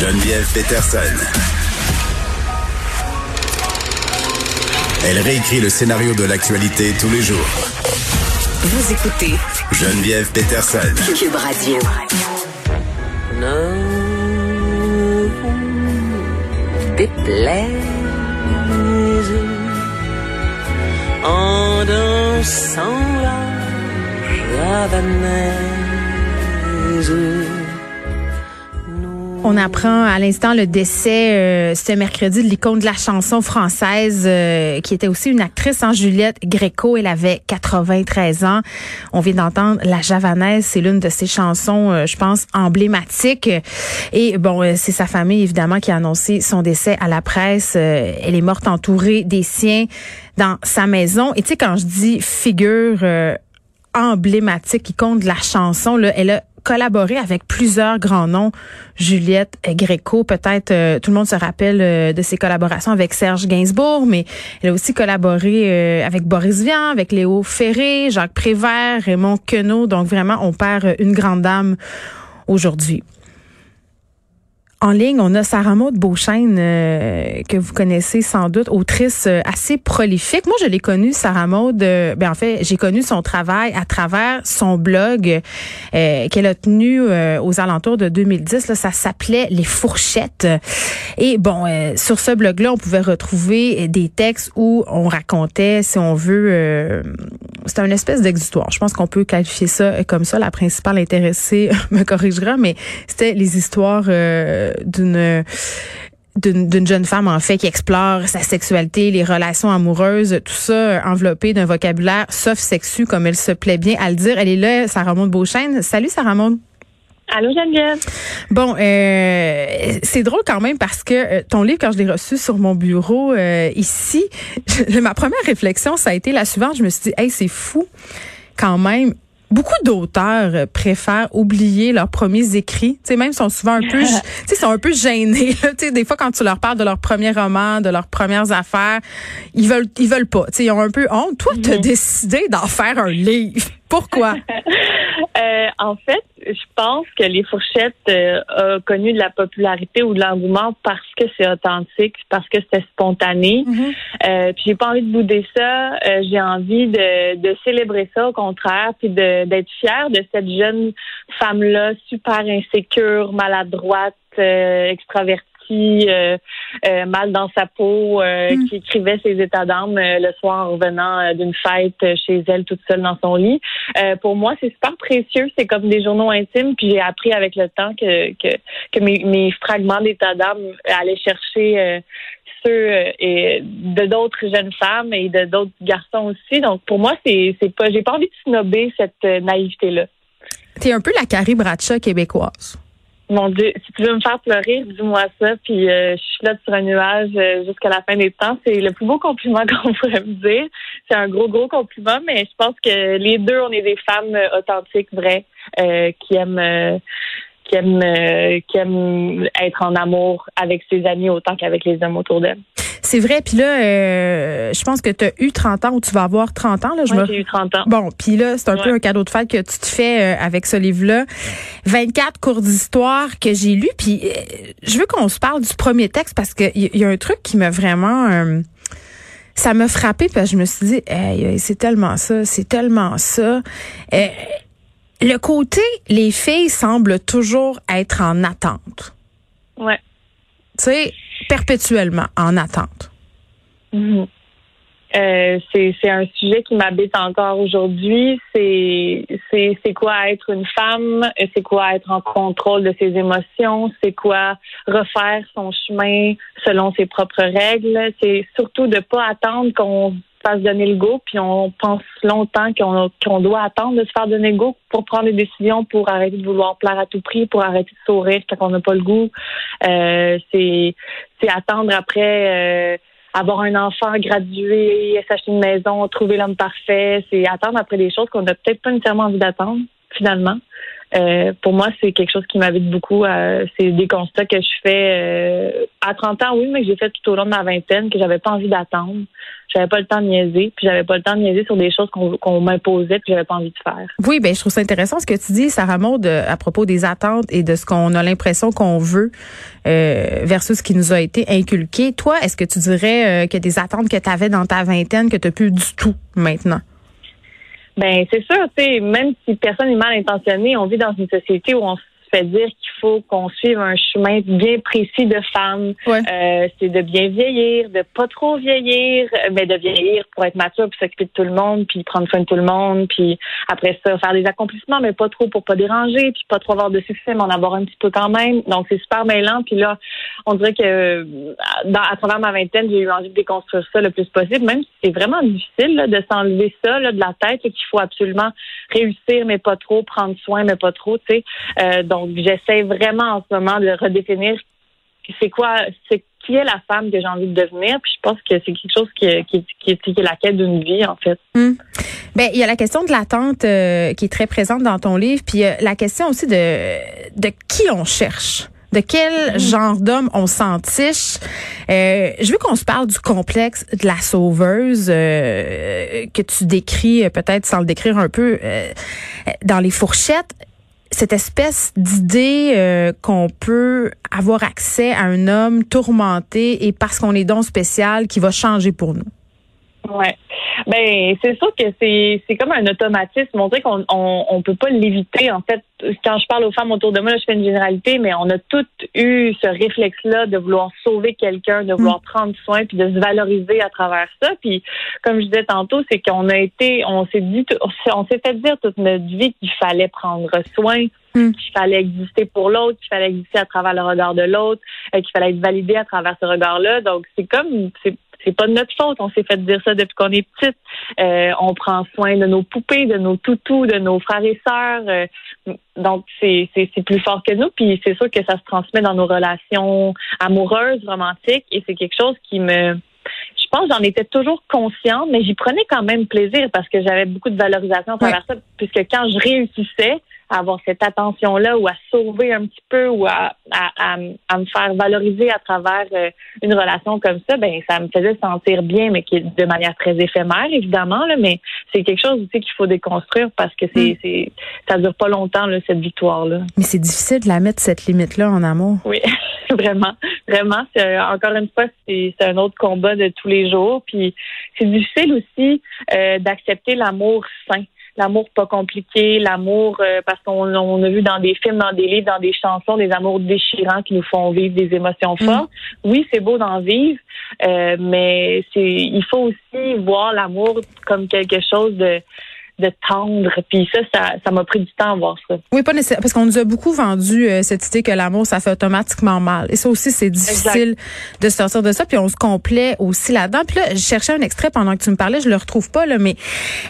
Geneviève Peterson. Elle réécrit le scénario de l'actualité tous les jours. Vous écoutez Geneviève Peterson. Cube Radio. Ne vous déplaise en dansant la javanaise. On apprend à l'instant le décès euh, ce mercredi de l'icône de la chanson française euh, qui était aussi une actrice, en hein, Juliette Gréco. Elle avait 93 ans. On vient d'entendre La Javanaise. C'est l'une de ses chansons, euh, je pense, emblématiques. Et bon, euh, c'est sa famille, évidemment, qui a annoncé son décès à la presse. Euh, elle est morte entourée des siens dans sa maison. Et tu sais, quand je dis figure emblématique, icône de la chanson, là, elle a collaboré avec plusieurs grands noms. Juliette Gréco, peut-être euh, tout le monde se rappelle euh, de ses collaborations avec Serge Gainsbourg, mais elle a aussi collaboré euh, avec Boris Vian, avec Léo Ferré, Jacques Prévert, Raymond Queneau. Donc vraiment, on perd une grande dame aujourd'hui. En ligne, on a Sarah Maud Beauchesne, euh, que vous connaissez sans doute, autrice euh, assez prolifique. Moi, je l'ai connue, Sarah Maud. Euh, ben, en fait, j'ai connu son travail à travers son blog euh, qu'elle a tenu aux alentours de 2010. Là, ça s'appelait Les Fourchettes. Et bon, sur ce blog-là, on pouvait retrouver des textes où on racontait, si on veut, c'était une espèce d'exutoire. Je pense qu'on peut qualifier ça comme ça. La principale intéressée me corrigera, mais c'était les histoires d'une d'une jeune femme en fait qui explore sa sexualité, les relations amoureuses, tout ça enveloppé d'un vocabulaire sauf sexu comme elle se plaît bien à le dire. Elle est là, Sarah Maud Beauchesne. Salut Sarah Maud. Allô Geneviève. Bon, euh, c'est drôle quand même parce que euh, ton livre, quand je l'ai reçu sur mon bureau euh, ici, je, ma première réflexion, ça a été la suivante. Je me suis dit, hey, c'est fou quand même beaucoup d'auteurs euh, préfèrent oublier leurs premiers écrits. Tu sais, même sont souvent un peu, tu sais, sont un peu gênés. Tu sais, des fois quand tu leur parles de leur premier roman, de leurs premières affaires, ils veulent, ils veulent pas. Tu sais, ils ont un peu honte. Toi, tu as décidé d'en faire un livre. Pourquoi? euh, en fait, je pense que les fourchettes euh, ont connu de la popularité ou de l'engouement parce que c'est authentique, parce que c'était spontané. Mm-hmm. euh, puis j'ai pas envie de bouder ça. Euh, j'ai envie de, de célébrer ça au contraire, puis d'être fière de cette jeune femme-là, super insécure, maladroite, euh, extravertie euh, euh, mal dans sa peau, euh, Mm. qui écrivait ses états d'âme le soir en revenant d'une fête chez elle toute seule dans son lit. Pour moi, c'est super précieux. C'est comme des journaux intimes. Puis j'ai appris avec le temps que que, que mes, mes fragments d'état d'âme allaient chercher ceux et de d'autres jeunes femmes et de d'autres garçons aussi. Donc pour moi, c'est c'est pas. J'ai pas envie de snobber cette naïveté là. T'es un peu la Carrie Bradshaw québécoise. Mon Dieu, si tu veux me faire pleurer, dis-moi ça, puis euh, je suis là sur un nuage euh, jusqu'à la fin des temps. C'est le plus beau compliment qu'on pourrait me dire. C'est un gros, gros compliment, mais je pense que les deux, on est des femmes euh, authentiques, vraies, euh, qui aiment euh, qui aiment qui aiment être en amour avec ses amis autant qu'avec les hommes autour d'elle. C'est vrai. Puis là, euh, je pense que tu as eu 30 ans ou tu vas avoir 30 ans. Là, je me- j'ai eu 30 ans. Bon, puis là, c'est un peu un cadeau de fête que tu te fais euh, avec ce livre-là. 24 cours d'histoire que j'ai lu. Puis euh, je veux qu'on se parle du premier texte parce qu'il y, y a un truc qui m'a vraiment... euh, ça m'a frappé parce que je me suis dit, Hey, c'est tellement ça, c'est tellement ça. Euh, le côté, les filles semblent toujours être en attente. Ouais. Tu sais, perpétuellement en attente. Mhm. Euh, c'est un sujet qui m'habite encore aujourd'hui. C'est quoi être une femme, c'est quoi être en contrôle de ses émotions, c'est quoi refaire son chemin selon ses propres règles? C'est surtout de pas attendre qu'on fasse donner le go, puis on pense longtemps qu'on qu'on doit attendre de se faire donner le go pour prendre des décisions, pour arrêter de vouloir plaire à tout prix, pour arrêter de sourire quand on n'a pas le goût. Euh, c'est c'est attendre après. Euh, avoir un enfant, graduer, s'acheter une maison, trouver l'homme parfait, c'est attendre après des choses qu'on n'a peut-être pas nécessairement envie d'attendre, finalement. Euh, pour moi, c'est quelque chose qui m'habite beaucoup. Euh, c'est des constats que je fais euh, à 30 ans, oui, mais que j'ai fait tout au long de ma vingtaine, que j'avais pas envie d'attendre. J'avais pas le temps de niaiser, puis j'avais pas le temps de niaiser sur des choses qu'on m'imposait, puis j'avais pas envie de faire. Oui, ben je trouve ça intéressant ce que tu dis, Sarah Maud, à propos des attentes et de ce qu'on a l'impression qu'on veut versus ce qui nous a été inculqué. Toi, est-ce que tu dirais a des attentes que tu avais dans ta vingtaine que tu n'as plus du tout maintenant? Ben c'est sûr, tu sais, même si personne n'est mal intentionné, on vit dans une société où on fait dire qu'il faut qu'on suive un chemin bien précis de femme. Euh, c'est de bien vieillir, de pas trop vieillir, mais de vieillir pour être mature, puis s'occuper de tout le monde, puis prendre soin de tout le monde, puis après ça, faire des accomplissements, mais pas trop pour pas déranger, puis pas trop avoir de succès, mais en avoir un petit peu quand même. Donc, c'est super mêlant. Puis là, on dirait que dans, à travers ma vingtaine, j'ai eu envie de déconstruire ça le plus possible, même si c'est vraiment difficile de s'enlever ça là, de la tête, qu'il faut absolument réussir, mais pas trop, prendre soin, mais pas trop, tu sais. Euh, donc, j'essaie vraiment en ce moment de redéfinir c'est quoi, c'est qui est la femme que j'ai envie de devenir. Puis je pense que c'est quelque chose qui, qui, qui, est la quête d'une vie, en fait. Hmm. Ben, il y a la question de l'attente euh, qui est très présente dans ton livre, puis la question aussi de, de qui on cherche. De quel hmm. genre d'homme on s'entiche. Euh, je veux qu'on se parle du complexe de la sauveuse euh, que tu décris, peut-être sans le décrire un peu, dans les fourchettes cette espèce d'idée euh, qu'on peut avoir accès à un homme tourmenté et parce qu'on est donc spécial qui va changer pour nous. Ouais. Ben, c'est sûr que c'est c'est comme un automatisme. On dirait qu'on on, on peut pas l'éviter. En fait, quand je parle aux femmes autour de moi, là, je fais une généralité, mais on a toutes eu ce réflexe-là de vouloir sauver quelqu'un, de vouloir mm. prendre soin, puis de se valoriser à travers ça. Puis, comme je disais tantôt, c'est qu'on a été, on s'est dit, on s'est fait dire toute notre vie qu'il fallait prendre soin, mm. qu'il fallait exister pour l'autre, qu'il fallait exister à travers le regard de l'autre, euh, qu'il fallait être validé à travers ce regard-là. Donc, c'est comme, c'est c'est pas de notre faute. On s'est fait dire ça depuis qu'on est petite. Euh, on prend soin de nos poupées, de nos toutous, de nos frères et sœurs. Euh, donc, c'est, c'est, plus fort que nous. Puis c'est sûr que ça se transmet dans nos relations amoureuses, romantiques. Et c'est quelque chose qui me... Je pense j'en étais toujours consciente, mais j'y prenais quand même plaisir parce que j'avais beaucoup de valorisation à travers ça. Puisque quand je réussissais, à avoir cette attention-là ou à sauver un petit peu ou à, à, à, me faire valoriser à travers euh, une relation comme ça, ben ça me faisait sentir bien, mais qui de manière très éphémère, évidemment, là, mais c'est quelque chose aussi qu'il faut déconstruire parce que c'est, mm. c'est ça dure pas longtemps, là, cette victoire-là. Mais c'est difficile de la mettre, cette limite-là, en amour. Oui, vraiment. Vraiment. C'est, encore une fois, c'est, c'est un autre combat de tous les jours. Puis c'est difficile aussi euh, d'accepter l'amour sain l'amour pas compliqué, l'amour euh, parce qu'on on a vu dans des films, dans des livres, dans des chansons, des amours déchirants qui nous font vivre des émotions mm. fortes. Oui, c'est beau d'en vivre, euh, mais c'est il faut aussi voir l'amour comme quelque chose de de tendre. Puis ça, ça, m'a pris du temps à voir ça. Oui, pas nécessairement, parce qu'on nous a beaucoup vendu euh, cette idée que l'amour, ça fait automatiquement mal. Et ça aussi, c'est difficile de sortir de ça. Puis on se complaît aussi là-dedans. Puis là, je cherchais un extrait pendant que tu me parlais, je le retrouve pas, là, mais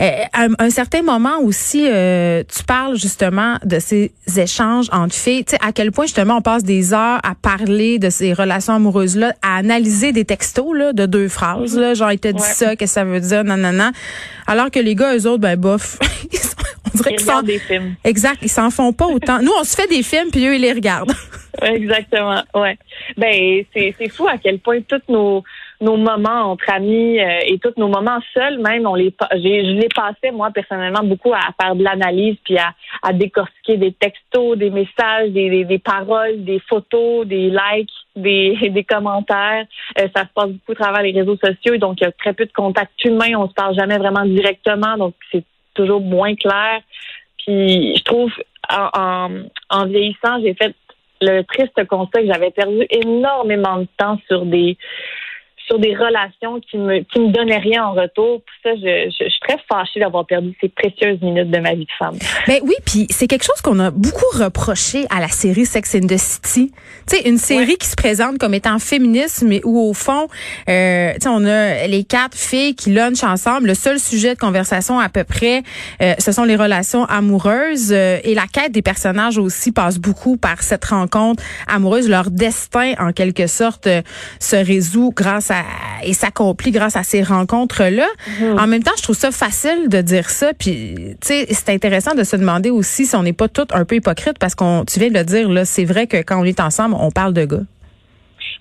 euh, à un, certain moment aussi, euh, tu parles justement de ces échanges entre filles. Tu sais, à quel point justement on passe des heures à parler de ces relations amoureuses-là, à analyser des textos là, de deux phrases. Là, genre, il te dit ça, qu'est-ce que ça veut dire, non, non, non. Alors que les gars, eux autres, ben bof. on dirait qu'ils s'en... des films. Exact, ils s'en font pas autant. Nous, on se fait des films, puis eux, ils les regardent. Exactement, ouais. Ben, c'est, fou à quel point tous nos nos moments entre amis euh, et tous nos moments seuls, même, on les, j'ai, je les passais, moi, personnellement, beaucoup à faire de l'analyse puis à, à décortiquer des textos, des messages, des, des, paroles, des photos, des likes, des, des commentaires. Euh, ça se passe beaucoup à travers les réseaux sociaux, donc il y a très peu de contact humain. On se parle jamais vraiment directement, donc c'est toujours moins clair. Puis je trouve, en, en, vieillissant, j'ai fait le triste constat que j'avais perdu énormément de temps sur des sur des relations qui me qui me donnaient rien en retour. Puis ça, je, je, je suis très fâchée d'avoir perdu ces précieuses minutes de ma vie de femme. Ben oui, puis c'est quelque chose qu'on a beaucoup reproché à la série Sex and the City. Tu sais, une série qui se présente comme étant féministe, mais où au fond, euh, tu sais, on a les quatre filles qui lunchent ensemble. Le seul sujet de conversation à peu près, euh, ce sont les relations amoureuses euh, et la quête des personnages aussi passe beaucoup par cette rencontre amoureuse. Leur destin, en quelque sorte, euh, se résout grâce à et s'accomplit grâce à ces rencontres-là. Mhm. En même temps, je trouve ça facile de dire ça. Puis, tu sais, c'est intéressant de se demander aussi si on n'est pas toutes un peu hypocrite parce qu'on, tu viens de le dire là, c'est vrai que quand on est ensemble, on parle de gars.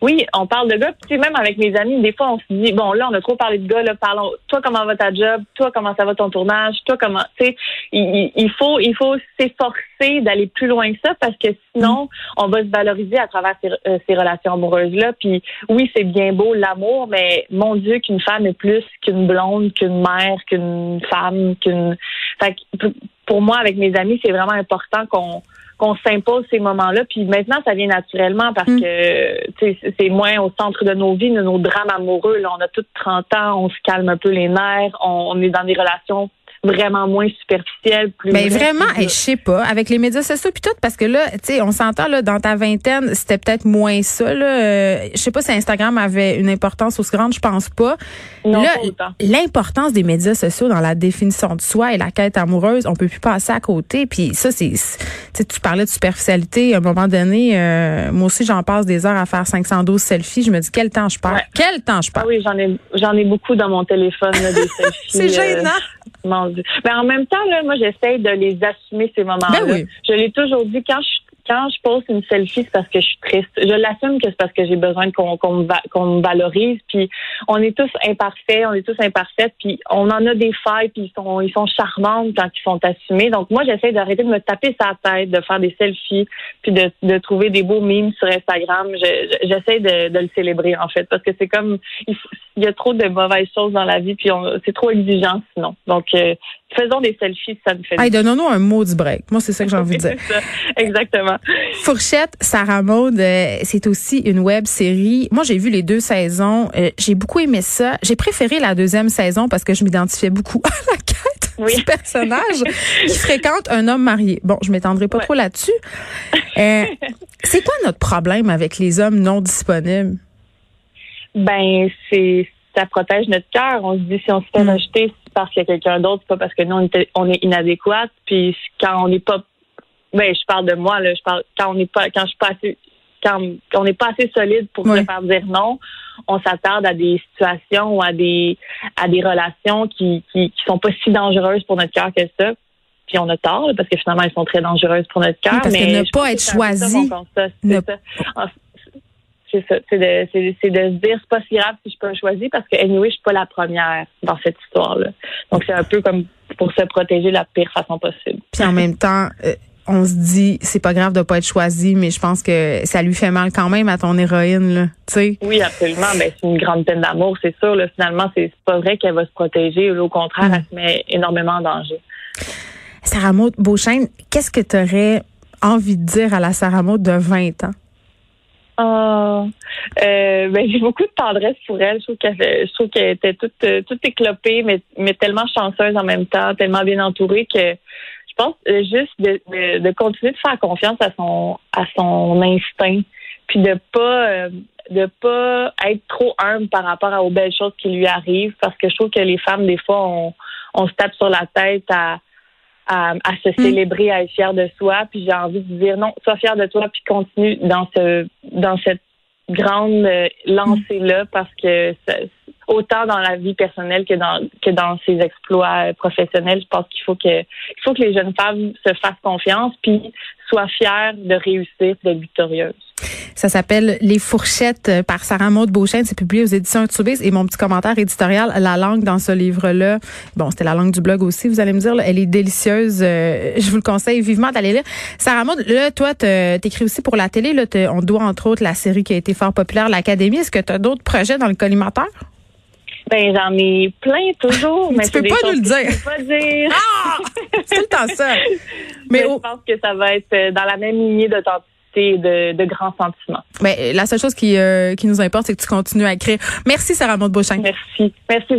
Oui, on parle de gars. Puis, même avec mes amis, des fois, on se dit, bon, là, on a trop parlé de gars, là, parlons. Toi, comment va ta job? Toi, comment ça va ton tournage? Toi, comment, tu sais, il, il faut, il faut s'efforcer d'aller plus loin que ça parce que sinon, on va se valoriser à travers ces, euh, ces relations amoureuses-là. Puis, oui, c'est bien beau, l'amour, mais mon Dieu, qu'une femme est plus qu'une blonde, qu'une mère, qu'une femme, qu'une, fait que, pour moi, avec mes amis, c'est vraiment important qu'on, qu'on s'impose ces moments-là. Puis maintenant, ça vient naturellement parce Mm. que c'est moins au centre de nos vies, de nos drames amoureux. Là, on a tous 30 ans, on se calme un peu les nerfs, on, on est dans des relations vraiment moins superficielles, plus Mais vraiment, je sais pas, avec les médias sociaux puis tout, parce que là, tu sais, on s'entend là dans ta vingtaine, c'était peut-être moins ça. Là, Euh, je sais pas si Instagram avait une importance aussi grande, je pense pas. Non, là, l'importance des médias sociaux dans la définition de soi et la quête amoureuse, on peut plus passer à côté. Puis ça, c'est, tu parlais de superficialité. À un moment donné, euh, moi aussi, j'en passe des heures à faire 512 selfies. Je me dis quel temps je perds, Ouais. quel temps je Ah perds. oui, j'en ai j'en ai beaucoup dans mon téléphone là, des selfies. C'est gênant. euh, mon Dieu. Mais en même temps là, moi j'essaie de les assumer ces moments-là. Ben oui. Je l'ai toujours dit quand je quand je poste une selfie, c'est parce que je suis triste. Je l'assume que c'est parce que j'ai besoin qu'on me, va- me valorise. Puis on est tous imparfaits, on est tous imparfaits. Puis on en a des failles, puis ils sont ils sont charmantes quand ils sont assumés. Donc moi j'essaie d'arrêter de me taper sa tête, de faire des selfies, puis de, de trouver des beaux memes sur Instagram. Je- je- J'essaie de, de le célébrer en fait, parce que c'est comme il, y a trop de mauvaises choses dans la vie, puis c'est trop exigeant sinon. Donc euh, faisons des selfies, ça nous fait. Hey, donnons-nous un mot du break. Moi, c'est ça que j'ai envie de dire. Ça, Exactement. Fourchette, Sarah Maud, euh, c'est aussi une web série. Moi, j'ai vu les deux saisons. Euh, j'ai beaucoup aimé ça. J'ai préféré la deuxième saison parce que je m'identifiais beaucoup à la quête Oui. du personnage qui fréquente un homme marié. Bon, je m'étendrai pas Ouais. trop là-dessus. Euh, c'est quoi notre problème avec les hommes non disponibles? Ben, c'est ça protège notre cœur. On se dit si on se fait Mm. rejeter, c'est parce qu'il y a quelqu'un d'autre, pas parce que nous on, était- on est inadéquate. Puis quand on n'est pas, ben je parle de moi là, je parle quand on n'est pas, quand je suis pas assez, quand, on n'est pas assez solide pour Ouais. se faire dire non, on s'attarde à des situations ou à des à des relations qui qui, qui sont pas si dangereuses pour notre cœur que ça. Puis on a tort parce que finalement elles sont très dangereuses pour notre cœur. Oui, parce que mais ne pas être choisi, ne- c'est ça, c'est de, c'est, c'est de se dire c'est pas si grave si je peux choisir parce que anyway, je suis pas la première dans cette histoire-là. Donc c'est un peu comme pour se protéger de la pire façon possible. Puis en même temps, euh, on se dit, c'est pas grave de pas être choisi, mais je pense que ça lui fait mal quand même à ton héroïne, là. Tu sais? Oui, absolument. Ben, c'est une grande peine d'amour, c'est sûr. Là, finalement, c'est, c'est pas vrai qu'elle va se protéger. Au contraire, Mm. elle se met énormément en danger. Sarah Maud Beauchesne, qu'est-ce que tu aurais envie de dire à la Sarah Maud de 20 ans? Euh, ben, j'ai beaucoup de tendresse pour elle. Je trouve qu'elle, je trouve qu'elle était toute, euh, toute éclopée, mais, mais tellement chanceuse en même temps, tellement bien entourée que je pense euh, juste de, de, de continuer de faire confiance à son, à son instinct, puis de pas, de pas être trop humble par rapport aux belles choses qui lui arrivent, parce que je trouve que les femmes des fois on, on se tape sur la tête à à, à se célébrer, à être fier de soi. Puis j'ai envie de dire non, sois fier de toi, puis continue dans ce dans cette grande euh, lancée là, parce que ça- autant dans la vie personnelle que dans que dans ses exploits euh, professionnels, je pense qu'il faut que il faut que les jeunes femmes se fassent confiance, puis soient fières de réussir, d'être victorieuses. Ça s'appelle Les fourchettes euh, par Sarah Maud Beauchesne. C'est publié aux éditions Tubis. Et mon petit commentaire éditorial, la langue dans ce livre-là, bon, c'était la langue du blog aussi, vous allez me dire, là, elle est délicieuse. Euh, je vous le conseille vivement d'aller lire. Sarah Maud, là, toi, t'écris aussi pour la télé. Là, on doit, entre autres, la série qui a été fort populaire, l'Académie. Est-ce que tu as d'autres projets dans le collimateur? Ben j'en ai plein toujours, mais Tu peux pas nous le dire. Je peux pas dire. Ah! C'est tout le temps ça. Mais Mais je pense que ça va être euh, dans la même lignée d'authenticité. Et de, de grands sentiments. Ben, la seule chose qui, euh, qui nous importe, c'est que tu continues à écrire. Merci, Sarah Maud Beauchamp. Merci. Merci,